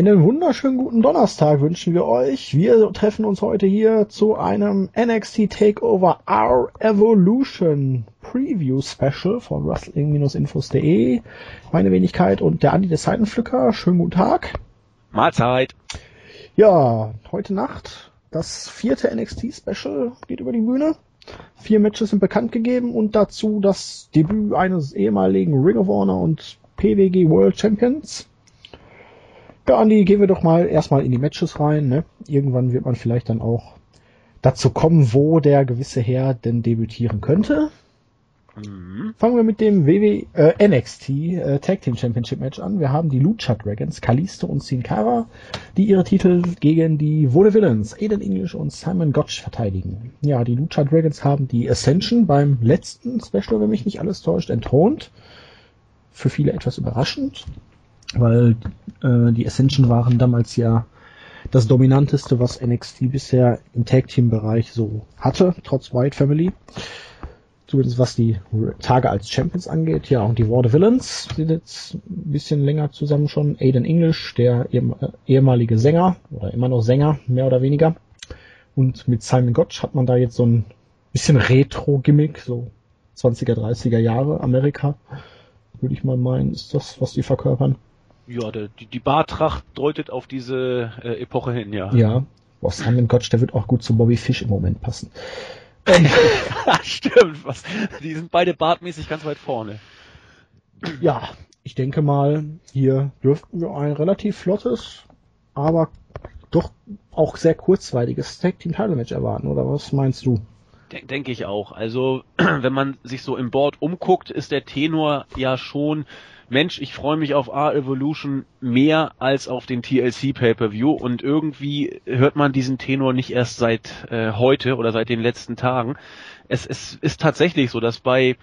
Einen wunderschönen guten Donnerstag wünschen wir euch. Wir treffen uns heute hier zu einem NXT Takeover Our Evolution Preview Special von Wrestling-Infos.de. Meine Wenigkeit und der Andi des Seitenpflücker. Schönen guten Tag. Mahlzeit. Ja, heute Nacht das vierte NXT Special geht über die Bühne. Vier Matches sind bekannt gegeben und dazu das Debüt eines ehemaligen Ring of Honor und PWG World Champions. Ja, Andi, gehen wir doch mal erstmal in die Matches rein. Ne? Irgendwann wird man vielleicht dann auch dazu kommen, wo der gewisse Herr denn debütieren könnte. Mhm. Fangen wir mit dem WW, äh, NXT äh, Tag Team Championship Match an. Wir haben die Lucha Dragons, Kalisto und Sin Cara, die ihre Titel gegen die Wode Villains, Aiden English und Simon Gotch verteidigen. Ja, die Lucha Dragons haben die Ascension beim letzten Special, wenn mich nicht alles täuscht, entthront. Für viele etwas überraschend weil äh, die Ascension waren damals ja das dominanteste, was NXT bisher im Tag Team Bereich so hatte, trotz White Family. Zumindest was die Tage als Champions angeht. Ja, und die War Villains sind jetzt ein bisschen länger zusammen schon. Aiden English, der ehemalige Sänger, oder immer noch Sänger, mehr oder weniger. Und mit Simon Gotch hat man da jetzt so ein bisschen Retro-Gimmick, so 20er, 30er Jahre Amerika. Würde ich mal meinen, ist das, was die verkörpern. Ja, der, die, die Bartracht deutet auf diese äh, Epoche hin, ja. Ja. Boah, Simon Gotch, der wird auch gut zu Bobby Fish im Moment passen. Stimmt, was. Die sind beide bartmäßig ganz weit vorne. Ja, ich denke mal, hier dürften wir ein relativ flottes, aber doch auch sehr kurzweiliges Tag Team Title Match erwarten, oder was meinst du? Denke ich auch. Also, wenn man sich so im Board umguckt, ist der Tenor ja schon Mensch, ich freue mich auf R-Evolution mehr als auf den TLC Pay-Per-View und irgendwie hört man diesen Tenor nicht erst seit äh, heute oder seit den letzten Tagen. Es, es ist tatsächlich so, dass bei,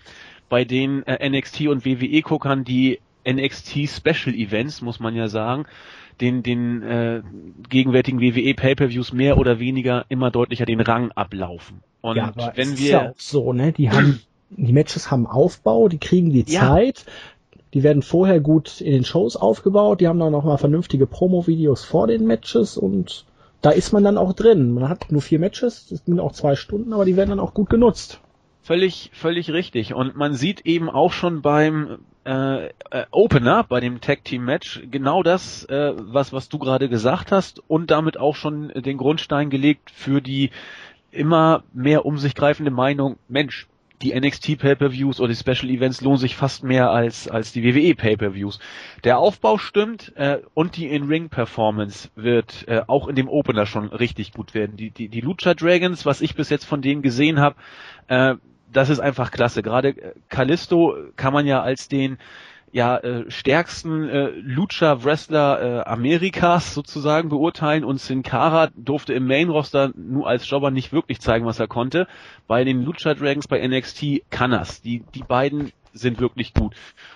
bei den äh, NXT und WWE-Guckern die NXT Special Events, muss man ja sagen, den, den äh, gegenwärtigen WWE Pay-Per-Views mehr oder weniger immer deutlicher den Rang ablaufen. Und ja, wenn wir ist ja auch so, ne, die haben die Matches haben Aufbau, die kriegen die ja. Zeit, die werden vorher gut in den Shows aufgebaut, die haben dann nochmal vernünftige Promo-Videos vor den Matches und da ist man dann auch drin. Man hat nur vier Matches, das sind auch zwei Stunden, aber die werden dann auch gut genutzt. Völlig, völlig richtig. Und man sieht eben auch schon beim äh, äh, Opener, bei dem Tag Team Match, genau das, äh, was, was du gerade gesagt hast und damit auch schon den Grundstein gelegt für die immer mehr um sich greifende Meinung, Mensch, die NXT Pay-per-Views oder die Special Events lohnen sich fast mehr als als die WWE Pay-per-Views. Der Aufbau stimmt äh, und die In-Ring-Performance wird äh, auch in dem Opener schon richtig gut werden. Die die die Lucha Dragons, was ich bis jetzt von denen gesehen habe, äh, das ist einfach klasse. Gerade äh, Kalisto kann man ja als den ja, äh, stärksten äh, Lucha-Wrestler äh, Amerikas sozusagen beurteilen und Sin Cara durfte im Main-Roster nur als Jobber nicht wirklich zeigen, was er konnte. Bei den Lucha Dragons bei NXT kann er's. Die, die beiden sind wirklich gut.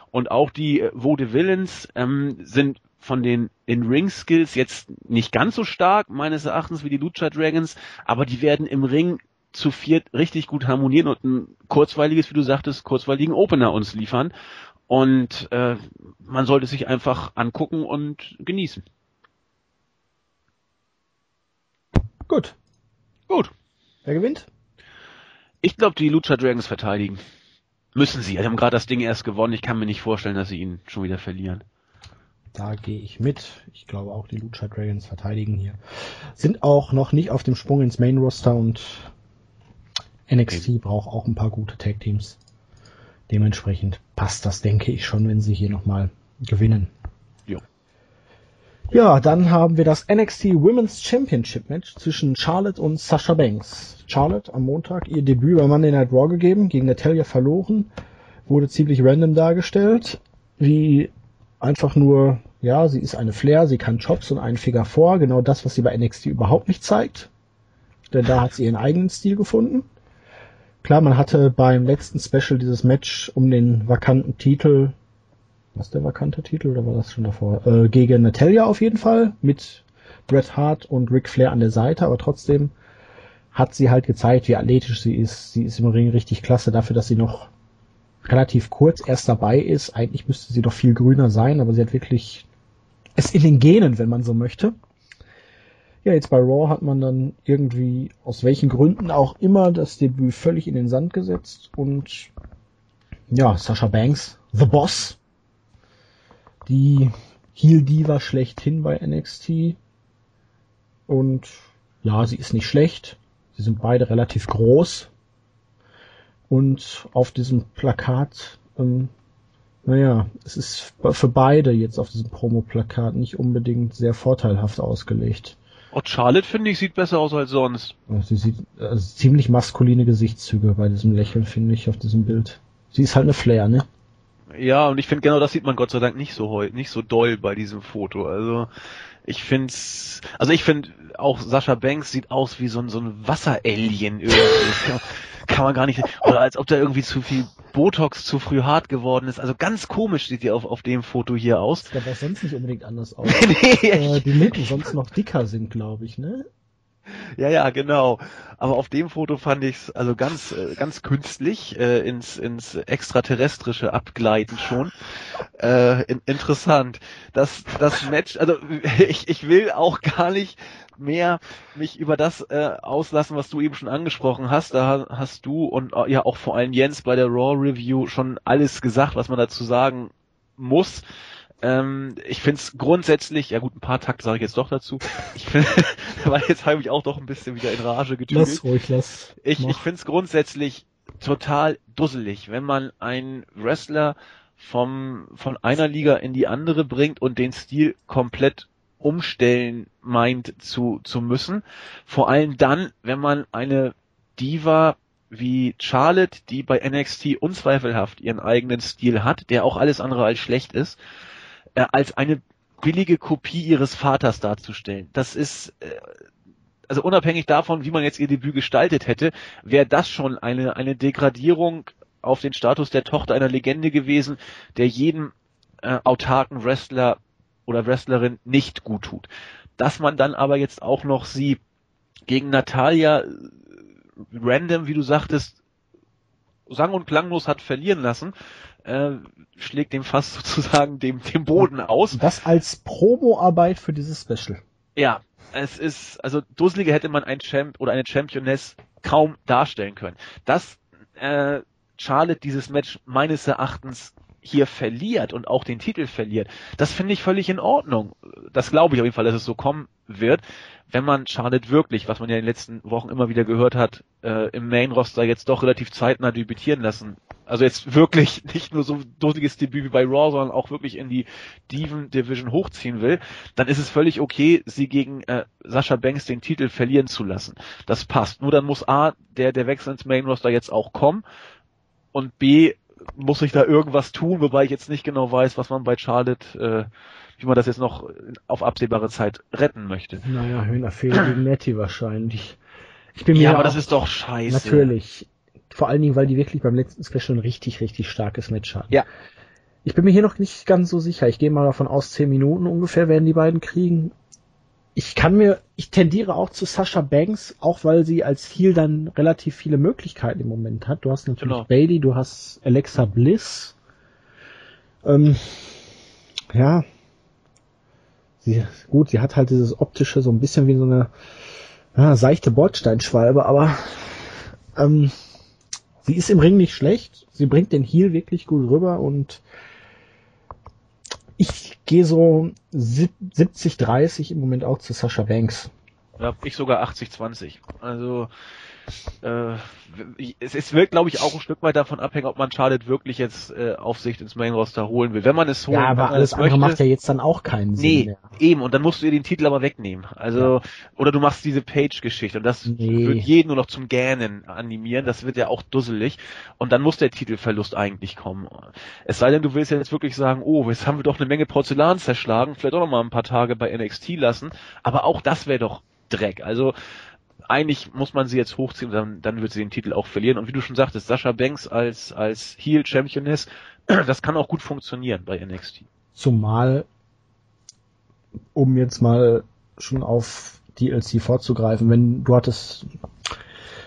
Und auch die äh, Vode Villains ähm, sind von den In-Ring-Skills jetzt nicht ganz so stark, meines Erachtens, wie die Lucha Dragons, aber die werden im Ring zu viert richtig gut harmonieren und ein kurzweiliges, wie du sagtest, kurzweiligen Opener uns liefern. Und äh, man sollte sich einfach angucken und genießen. Gut. Gut. Wer gewinnt? Ich glaube, die Lucha Dragons verteidigen. Müssen sie. Sie haben gerade das Ding erst gewonnen. Ich kann mir nicht vorstellen, dass sie ihn schon wieder verlieren. Da gehe ich mit. Ich glaube auch, die Lucha Dragons verteidigen hier. Sind auch noch nicht auf dem Sprung ins Main Roster und NXT okay. braucht auch ein paar gute Tag Teams. Dementsprechend passt das, denke ich schon, wenn sie hier nochmal gewinnen. Jo. Ja, dann haben wir das NXT Women's Championship Match zwischen Charlotte und Sasha Banks. Charlotte am Montag ihr Debüt bei Monday Night Raw gegeben, gegen Natalia verloren, wurde ziemlich random dargestellt, wie einfach nur, ja, sie ist eine Flair, sie kann Chops und einen Finger vor, genau das, was sie bei NXT überhaupt nicht zeigt. Denn da hat sie ihren eigenen Stil gefunden. Klar, man hatte beim letzten Special dieses Match um den vakanten Titel, was der vakante Titel oder war das schon davor? Äh, gegen Natalia auf jeden Fall mit Bret Hart und Ric Flair an der Seite, aber trotzdem hat sie halt gezeigt, wie athletisch sie ist. Sie ist im Ring richtig klasse dafür, dass sie noch relativ kurz erst dabei ist. Eigentlich müsste sie doch viel grüner sein, aber sie hat wirklich es in den Genen, wenn man so möchte. Ja, jetzt bei Raw hat man dann irgendwie, aus welchen Gründen auch immer, das Debüt völlig in den Sand gesetzt und ja, Sasha Banks, The Boss, die Heel Diva schlechthin bei NXT und ja, sie ist nicht schlecht. Sie sind beide relativ groß und auf diesem Plakat ähm, naja, es ist für beide jetzt auf diesem Promo-Plakat nicht unbedingt sehr vorteilhaft ausgelegt. Und Charlotte, finde ich, sieht besser aus als sonst. Sie sieht also ziemlich maskuline Gesichtszüge bei diesem Lächeln, finde ich, auf diesem Bild. Sie ist halt eine Flair, ne? Ja, und ich finde genau das sieht man Gott sei Dank nicht so heu nicht so doll bei diesem Foto. Also ich find's, also ich finde auch Sascha Banks sieht aus wie so ein, so ein Wasseralien irgendwie. kann man gar nicht, oder als ob da irgendwie zu viel Botox zu früh hart geworden ist. Also ganz komisch sieht die auf, auf dem Foto hier aus. Sieht aber sonst nicht unbedingt anders aus. nee, äh, die Lippen sonst noch dicker sind, glaube ich, ne? Ja, ja, genau. Aber auf dem Foto fand ich es also ganz, äh, ganz künstlich äh, ins, ins extraterrestrische abgleiten schon. Äh, in, interessant. Das, das Match, also ich, ich will auch gar nicht mehr mich über das äh, auslassen, was du eben schon angesprochen hast. Da hast du und äh, ja auch vor allem Jens bei der Raw Review schon alles gesagt, was man dazu sagen muss. Ähm, ich finde es grundsätzlich, ja gut, ein paar Takte sage ich jetzt doch dazu. Ich finde, weil jetzt habe ich auch doch ein bisschen wieder in Rage getüdelt. Lass ruhig, lass. Ich, ich finde es grundsätzlich total dusselig, wenn man einen Wrestler vom, von einer Liga in die andere bringt und den Stil komplett umstellen meint zu, zu müssen. Vor allem dann, wenn man eine Diva wie Charlotte, die bei NXT unzweifelhaft ihren eigenen Stil hat, der auch alles andere als schlecht ist, äh, als eine billige Kopie ihres Vaters darzustellen. Das ist, äh, also unabhängig davon, wie man jetzt ihr Debüt gestaltet hätte, wäre das schon eine, eine Degradierung auf den Status der Tochter einer Legende gewesen, der jedem äh, autarken Wrestler oder Wrestlerin nicht gut tut. Dass man dann aber jetzt auch noch sie gegen Natalia äh, random, wie du sagtest, sang- und klanglos hat verlieren lassen, äh, schlägt dem fast sozusagen dem, dem Boden aus. Das als Promoarbeit für dieses Special. Ja, es ist, also dusseliger hätte man ein Champ oder eine Championess kaum darstellen können. Dass äh, Charlotte dieses Match meines Erachtens hier verliert und auch den Titel verliert, das finde ich völlig in Ordnung. Das glaube ich auf jeden Fall, dass es so kommen wird wenn man Charlotte wirklich, was man ja in den letzten Wochen immer wieder gehört hat, äh, im Main-Roster jetzt doch relativ zeitnah debütieren lassen. Also jetzt wirklich nicht nur so ein dosiges Debüt wie bei Raw, sondern auch wirklich in die Diven Division hochziehen will, dann ist es völlig okay, sie gegen äh, Sascha Banks den Titel verlieren zu lassen. Das passt. Nur dann muss A, der, der Wechsel ins Main-Roster jetzt auch kommen und B, muss ich da irgendwas tun, wobei ich jetzt nicht genau weiß, was man bei Charlotte äh, wie man das jetzt noch auf absehbare Zeit retten möchte. Naja, Hühnerfehler gegen Nettie wahrscheinlich. Ich bin mir ja, aber das ist doch scheiße. Natürlich. Vor allen Dingen, weil die wirklich beim letzten Special ein richtig, richtig starkes Match hatten. Ja. Ich bin mir hier noch nicht ganz so sicher. Ich gehe mal davon aus, zehn Minuten ungefähr werden die beiden kriegen. Ich kann mir, ich tendiere auch zu Sasha Banks, auch weil sie als Heel dann relativ viele Möglichkeiten im Moment hat. Du hast natürlich genau. Bailey, du hast Alexa Bliss. Ähm, ja, sie, gut, sie hat halt dieses optische, so ein bisschen wie so eine ja, seichte Bordsteinschwalbe, aber ähm, sie ist im Ring nicht schlecht. Sie bringt den Heel wirklich gut rüber und ich gehe so 70-30 im Moment auch zu Sascha Banks. Ja, ich sogar 80-20. Also äh, es, es wird, glaube ich, auch ein Stück weit davon abhängen, ob man Charlotte wirklich jetzt äh, auf Sicht ins Main Roster holen will. Wenn man es holen Ja, aber alles andere möchte, macht ja jetzt dann auch keinen Sinn. Nee, mehr. eben. Und dann musst du dir den Titel aber wegnehmen. Also, ja. oder du machst diese Page-Geschichte und das nee. wird jeden nur noch zum Gähnen animieren. Das wird ja auch dusselig. Und dann muss der Titelverlust eigentlich kommen. Es sei denn, du willst ja jetzt wirklich sagen, oh, jetzt haben wir doch eine Menge Porzellan zerschlagen, vielleicht auch noch mal ein paar Tage bei NXT lassen. Aber auch das wäre doch Dreck. Also eigentlich muss man sie jetzt hochziehen, dann, dann wird sie den Titel auch verlieren. Und wie du schon sagtest, Sascha Banks als, als Heel Championess, das kann auch gut funktionieren bei NXT. Zumal, um jetzt mal schon auf DLC vorzugreifen, wenn du hattest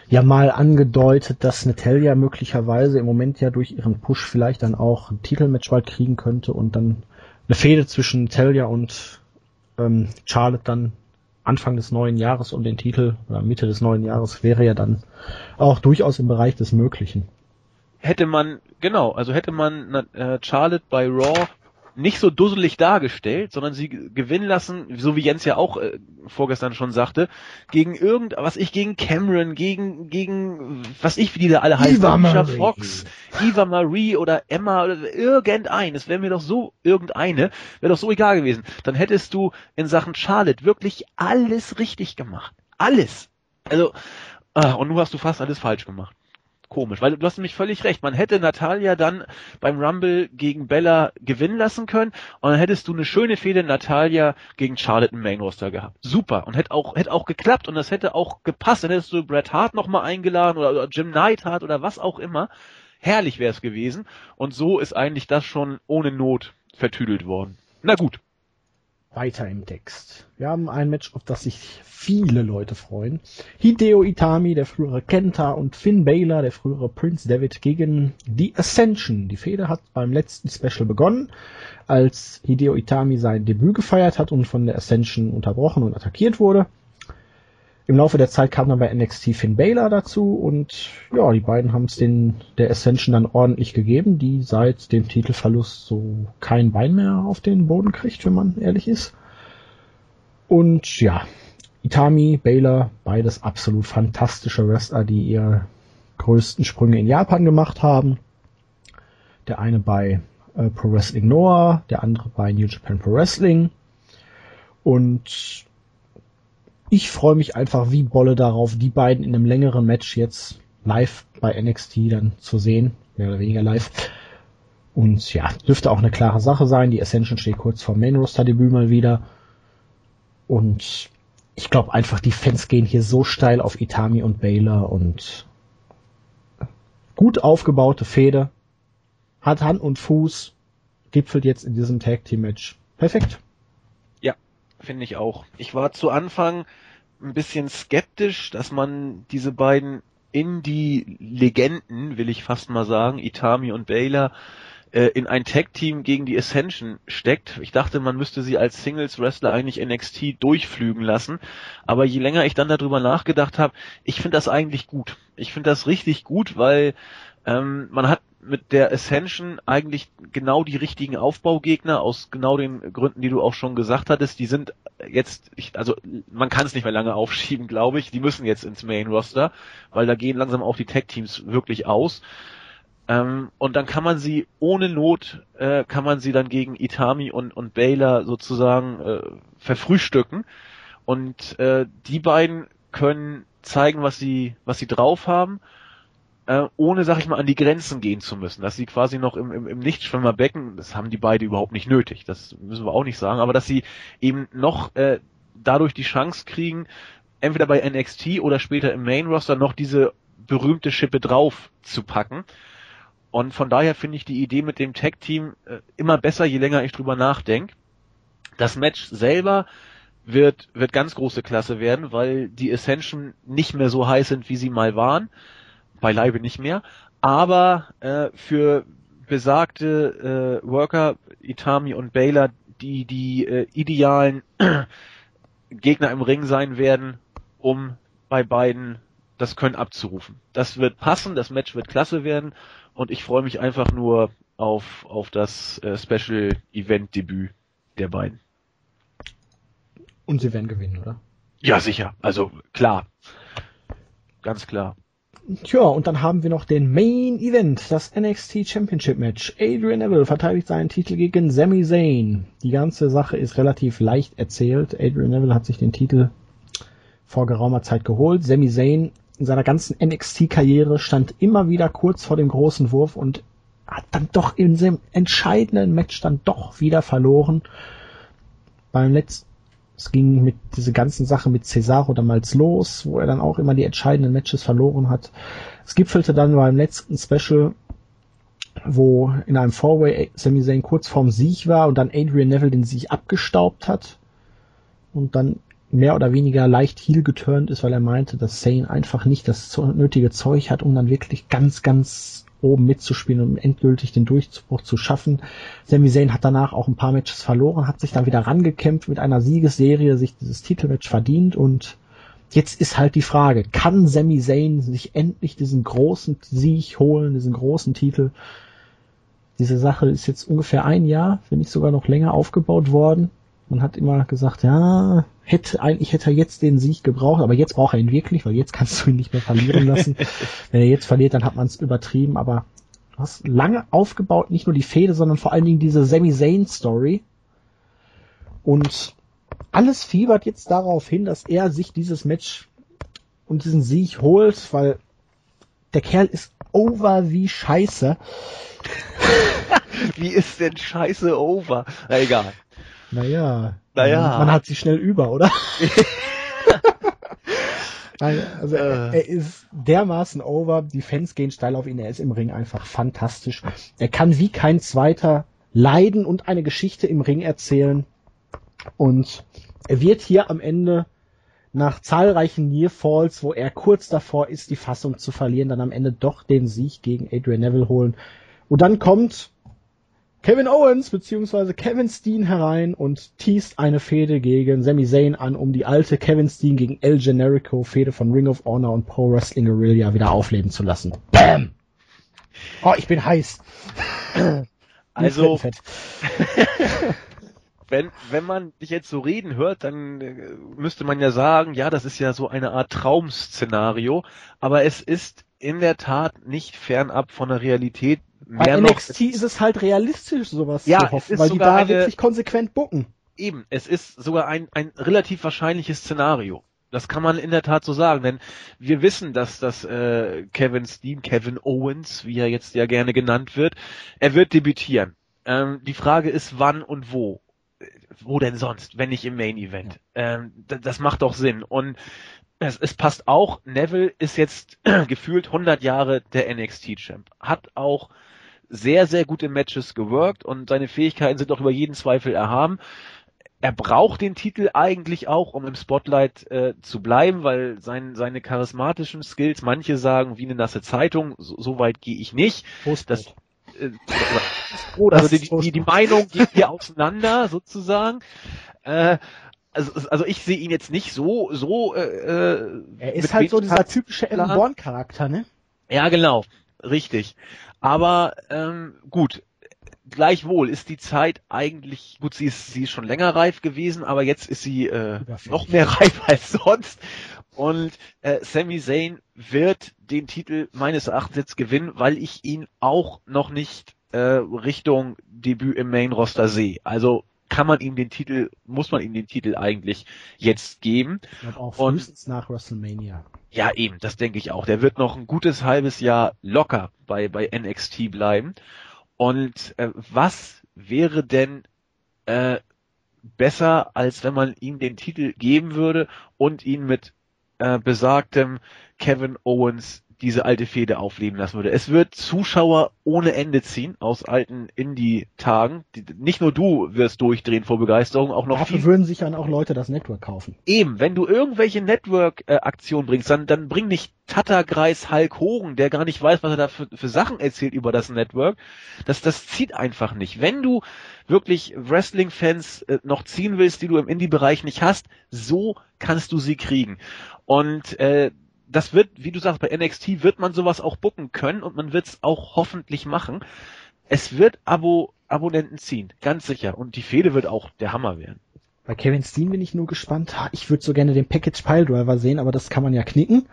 ja mal angedeutet, dass Natalia möglicherweise im Moment ja durch ihren Push vielleicht dann auch ein Titelmatch bald kriegen könnte und dann eine Fehde zwischen Talia und ähm, Charlotte dann Anfang des neuen Jahres um den Titel oder Mitte des neuen Jahres wäre ja dann auch durchaus im Bereich des Möglichen. Hätte man, genau, also hätte man äh, Charlotte bei Raw nicht so dusselig dargestellt, sondern sie gewinnen lassen, so wie Jens ja auch äh, vorgestern schon sagte, gegen irgend, was ich gegen Cameron, gegen, gegen, was ich, wie die da alle heißen, Eva Marie. Fox, Eva Marie oder Emma oder irgendein, es wäre mir doch so, irgendeine, wäre doch so egal gewesen. Dann hättest du in Sachen Charlotte wirklich alles richtig gemacht. Alles. Also, ah, und nun hast du fast alles falsch gemacht komisch, weil du hast nämlich völlig recht. Man hätte Natalia dann beim Rumble gegen Bella gewinnen lassen können und dann hättest du eine schöne Fehde Natalia gegen Charlotte im Main Roster gehabt. Super und hätte auch hätte auch geklappt und das hätte auch gepasst. Dann hättest du Bret Hart noch mal eingeladen oder, oder Jim Neidhart oder was auch immer. Herrlich wäre es gewesen und so ist eigentlich das schon ohne Not vertüdelt worden. Na gut. Weiter im Text. Wir haben ein Match, auf das sich viele Leute freuen. Hideo Itami, der frühere Kenta, und Finn Balor, der frühere Prince David, gegen The Ascension. Die Fehde hat beim letzten Special begonnen, als Hideo Itami sein Debüt gefeiert hat und von der Ascension unterbrochen und attackiert wurde. Im Laufe der Zeit kam dann bei NXT Finn Balor dazu und ja, die beiden haben es den der Ascension dann ordentlich gegeben, die seit dem Titelverlust so kein Bein mehr auf den Boden kriegt, wenn man ehrlich ist. Und ja, Itami, Baylor, beides absolut fantastische Wrestler, die ihre größten Sprünge in Japan gemacht haben. Der eine bei äh, Pro Wrestling Noah, der andere bei New Japan Pro Wrestling. Und ich freue mich einfach wie Bolle darauf, die beiden in einem längeren Match jetzt live bei NXT dann zu sehen, mehr oder weniger live. Und ja, dürfte auch eine klare Sache sein. Die Ascension steht kurz vor Main Roster Debüt mal wieder. Und ich glaube einfach, die Fans gehen hier so steil auf Itami und Baylor und gut aufgebaute Fehde. Hat Hand und Fuß. Gipfelt jetzt in diesem Tag Team Match. Perfekt. Finde ich auch. Ich war zu Anfang ein bisschen skeptisch, dass man diese beiden Indie-Legenden, will ich fast mal sagen, Itami und Baylor, äh, in ein Tag-Team gegen die Ascension steckt. Ich dachte, man müsste sie als Singles-Wrestler eigentlich NXT durchflügen lassen. Aber je länger ich dann darüber nachgedacht habe, ich finde das eigentlich gut. Ich finde das richtig gut, weil ähm, man hat mit der Ascension eigentlich genau die richtigen Aufbaugegner aus genau den Gründen, die du auch schon gesagt hattest. Die sind jetzt, also man kann es nicht mehr lange aufschieben, glaube ich. Die müssen jetzt ins Main Roster, weil da gehen langsam auch die Tag Teams wirklich aus. Ähm, und dann kann man sie ohne Not, äh, kann man sie dann gegen Itami und, und Baylor sozusagen äh, verfrühstücken. Und äh, die beiden können zeigen, was sie, was sie drauf haben äh, ohne, sag ich mal, an die Grenzen gehen zu müssen. Dass sie quasi noch im, im, im Nichtschwimmerbecken, das haben die beide überhaupt nicht nötig, das müssen wir auch nicht sagen, aber dass sie eben noch äh, dadurch die Chance kriegen, entweder bei NXT oder später im Main Roster noch diese berühmte Schippe drauf zu packen. Und von daher finde ich die Idee mit dem Tag-Team äh, immer besser, je länger ich drüber nachdenke. Das Match selber wird, wird ganz große Klasse werden, weil die Ascension nicht mehr so heiß sind, wie sie mal waren beileibe nicht mehr, aber äh, für besagte äh, Worker, Itami und Baylor, die die äh, idealen Gegner im Ring sein werden, um bei beiden das Können abzurufen. Das wird passen, das Match wird klasse werden und ich freue mich einfach nur auf, auf das äh, Special Event Debüt der beiden. Und sie werden gewinnen, oder? Ja, sicher. Also klar. Ganz klar. Tja, und dann haben wir noch den Main Event, das NXT Championship Match. Adrian Neville verteidigt seinen Titel gegen Sami Zayn. Die ganze Sache ist relativ leicht erzählt. Adrian Neville hat sich den Titel vor geraumer Zeit geholt. Sami Zayn in seiner ganzen NXT-Karriere stand immer wieder kurz vor dem großen Wurf und hat dann doch in dem entscheidenden Match dann doch wieder verloren. Beim letzten es ging mit diese ganzen Sachen mit Cesaro damals los, wo er dann auch immer die entscheidenden Matches verloren hat. Es gipfelte dann beim letzten Special, wo in einem Four-Way Sami Zayn kurz vorm Sieg war und dann Adrian Neville den Sieg abgestaubt hat und dann mehr oder weniger leicht heel geturnt ist, weil er meinte, dass Zayn einfach nicht das nötige Zeug hat, um dann wirklich ganz, ganz oben mitzuspielen und endgültig den Durchbruch zu schaffen. Sami Zayn hat danach auch ein paar Matches verloren, hat sich dann wieder rangekämpft mit einer Siegesserie, sich dieses Titelmatch verdient und jetzt ist halt die Frage, kann Sami Zayn sich endlich diesen großen Sieg holen, diesen großen Titel? Diese Sache ist jetzt ungefähr ein Jahr, wenn nicht sogar noch länger aufgebaut worden. Man hat immer gesagt, ja, hätte, eigentlich hätte er jetzt den Sieg gebraucht, aber jetzt braucht er ihn wirklich, weil jetzt kannst du ihn nicht mehr verlieren lassen. Wenn er jetzt verliert, dann hat man es übertrieben, aber du hast lange aufgebaut, nicht nur die Fehde, sondern vor allen Dingen diese Sami Zayn Story. Und alles fiebert jetzt darauf hin, dass er sich dieses Match und diesen Sieg holt, weil der Kerl ist over wie scheiße. wie ist denn scheiße over? Na egal. Naja. Naja. Man hat sie schnell über, oder? Nein, also er, äh. er, ist dermaßen over, die Fans gehen steil auf ihn, er ist im Ring einfach fantastisch. Er kann wie kein zweiter leiden und eine Geschichte im Ring erzählen. Und er wird hier am Ende nach zahlreichen Near Falls, wo er kurz davor ist, die Fassung zu verlieren, dann am Ende doch den Sieg gegen Adrian Neville holen. Und dann kommt Kevin Owens bzw. Kevin Steen herein und teast eine Fehde gegen Sami Zayn an, um die alte Kevin Steen gegen El Generico Fehde von Ring of Honor und Pro Wrestling Guerrilla wieder aufleben zu lassen. Bam! Oh, ich bin heiß. Also, wenn, wenn man dich jetzt so reden hört, dann äh, müsste man ja sagen, ja, das ist ja so eine Art Traum-Szenario, aber es ist in der Tat nicht fernab von der Realität, bei NXT ist es halt realistisch, sowas ja, zu hoffen, weil die da eine, wirklich konsequent bucken. Eben, es ist sogar ein, ein relativ wahrscheinliches Szenario. Das kann man in der Tat so sagen, denn wir wissen, dass das äh, Kevin Steen, Kevin Owens, wie er jetzt ja gerne genannt wird, er wird debütieren. Ähm, die Frage ist, wann und wo. Wo denn sonst, wenn nicht im Main Event? Ähm, das macht doch Sinn. Und es, es passt auch, Neville ist jetzt gefühlt 100 Jahre der NXT-Champ. Hat auch sehr, sehr gute Matches geworkt und seine Fähigkeiten sind auch über jeden Zweifel erhaben. Er braucht den Titel eigentlich auch, um im Spotlight äh, zu bleiben, weil sein, seine charismatischen Skills, manche sagen wie eine nasse Zeitung, so, so weit gehe ich nicht. Das, äh, also die, die, die Meinung geht hier auseinander sozusagen. Äh, also, also ich sehe ihn jetzt nicht so so. Äh, äh er ist halt so dieser typische Ellen Born Charakter, ne? Ja, genau, richtig. Aber ähm, gut, gleichwohl ist die Zeit eigentlich, gut, sie ist, sie ist schon länger reif gewesen, aber jetzt ist sie äh, noch mehr reif als sonst. Und äh, Sami Zayn wird den Titel meines Erachtens jetzt gewinnen, weil ich ihn auch noch nicht äh, Richtung Debüt im Main Roster sehe. Also kann man ihm den Titel, muss man ihm den Titel eigentlich jetzt geben. Ich glaube auch frühestens nach WrestleMania. Ja, eben, das denke ich auch. Der wird noch ein gutes halbes Jahr locker bei, bei NXT bleiben. Und äh, was wäre denn äh, besser, als wenn man ihm den Titel geben würde und ihn mit äh, besagtem Kevin Owens diese alte Fehde aufleben lassen würde. Es wird Zuschauer ohne Ende ziehen aus alten Indie-Tagen. Nicht nur du wirst durchdrehen vor Begeisterung, auch noch Dafür würden sich dann auch Leute das Network kaufen. Eben, wenn du irgendwelche Network-Aktionen bringst, dann, dann bring nicht Tattergreis Hulk Hogan, der gar nicht weiß, was er da für, für Sachen erzählt über das Network. Das, das zieht einfach nicht. Wenn du wirklich Wrestling-Fans äh, noch ziehen willst, die du im Indie-Bereich nicht hast, so kannst du sie kriegen. Und äh, das wird, wie du sagst, bei NXT wird man sowas auch bucken können und man wird es auch hoffentlich machen. Es wird Abo Abonnenten ziehen, ganz sicher. Und die Fehde wird auch der Hammer werden. Bei Kevin Steen bin ich nur gespannt. Ich würde so gerne den Package Pile Driver sehen, aber das kann man ja knicken.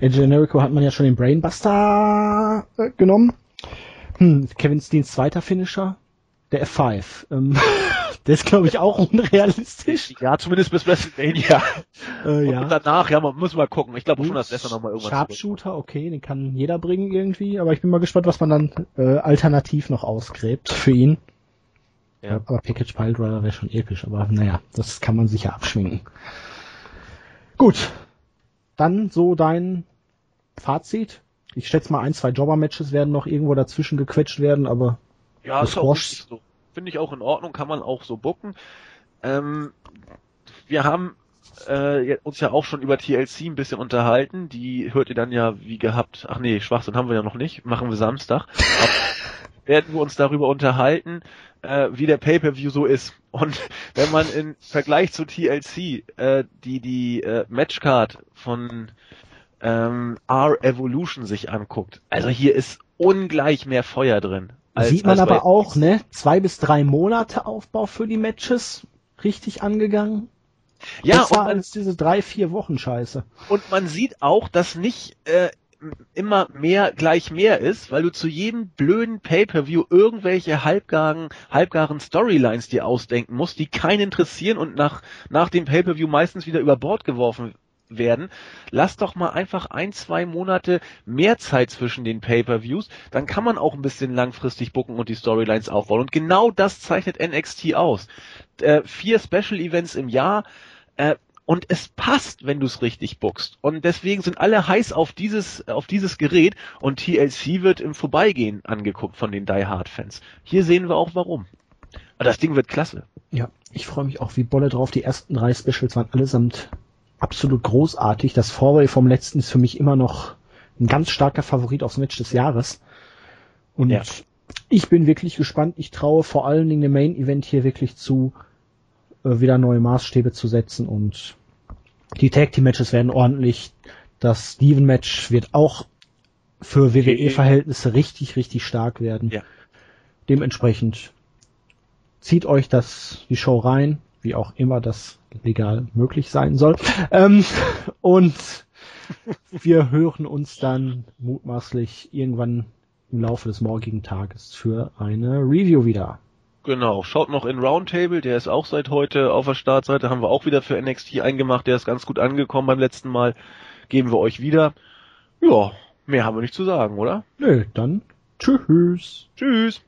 In Generico hat man ja schon den Brainbuster äh, genommen. Hm, Kevin Steens zweiter Finisher, der F5. Ähm, Der ist, glaube ich, auch unrealistisch. Ja, zumindest bis WrestleMania. Äh, ja. Und danach, ja, man muss mal gucken. Ich glaube schon, dass Lesnar nochmal irgendwas Sharpshooter, okay, den kann jeder bringen irgendwie, aber ich bin mal gespannt, was man dann äh, alternativ noch ausgräbt für ihn. Ja. Aber Package Piledriver wäre schon episch, aber naja, das kann man sicher abschminken. Gut. Dann so dein Fazit. Ich schätze mal, ein, zwei Jobber-Matches werden noch irgendwo dazwischen gequetscht werden, aber ja, ist auch so finde ich auch in Ordnung, kann man auch so bucken. Ähm, wir haben äh, uns ja auch schon über TLC ein bisschen unterhalten. Die hört ihr dann ja wie gehabt. Ach nee, Schwachsinn haben wir ja noch nicht. Machen wir Samstag. werden wir uns darüber unterhalten, äh, wie der Pay-per-View so ist. Und wenn man im Vergleich zu TLC äh, die die äh, Matchcard von ähm, R-Evolution sich anguckt, also hier ist ungleich mehr Feuer drin. Als, Sieht man aber auch, ne? Zwei bis drei Monate Aufbau für die Matches richtig angegangen. Ja, Besser und man, als diese drei, vier Wochen Scheiße. Und man sieht auch, dass nicht äh, immer mehr gleich mehr ist, weil du zu jedem blöden Pay-per-View irgendwelche halbgaren, halbgaren Storylines dir ausdenken musst, die keinen interessieren und nach, nach dem Pay-per-View meistens wieder über Bord geworfen werden. Lass doch mal einfach ein, zwei Monate mehr Zeit zwischen den Pay-per-Views, dann kann man auch ein bisschen langfristig bucken und die Storylines aufbauen. Und genau das zeichnet NXT aus. Äh, vier Special Events im Jahr, äh, und es passt, wenn du es richtig bookst. Und deswegen sind alle heiß auf dieses, auf dieses Gerät und TLC wird im Vorbeigehen angeguckt von den Die Hard Fans. Hier sehen wir auch warum. Aber das Ding wird klasse. Ja, ich freue mich auch wie Bolle drauf. Die ersten drei Specials waren allesamt absolut großartig. Das Vorway vom letzten ist für mich immer noch ein ganz starker Favorit aufs Match des Jahres. Und ja. ich bin wirklich gespannt. Ich traue vor allen Dingen dem Main Event hier wirklich zu, äh, wieder neue Maßstäbe zu setzen und die Tag Team Matches werden ordentlich. Das Steven Match wird auch für WWE Verhältnisse richtig, richtig stark werden. Ja. Dementsprechend zieht euch das, die Show rein, wie auch immer das legal möglich sein soll. Ähm, und wir hören uns dann mutmaßlich irgendwann im Laufe des morgigen Tages für eine Review wieder. Genau, schaut noch in Roundtable, der ist auch seit heute auf der Startseite, haben wir auch wieder für NXT eingemacht, der ist ganz gut angekommen beim letzten Mal, geben wir euch wieder. Ja, mehr haben wir nicht zu sagen, oder? Nö, dann tschüss. Tschüss.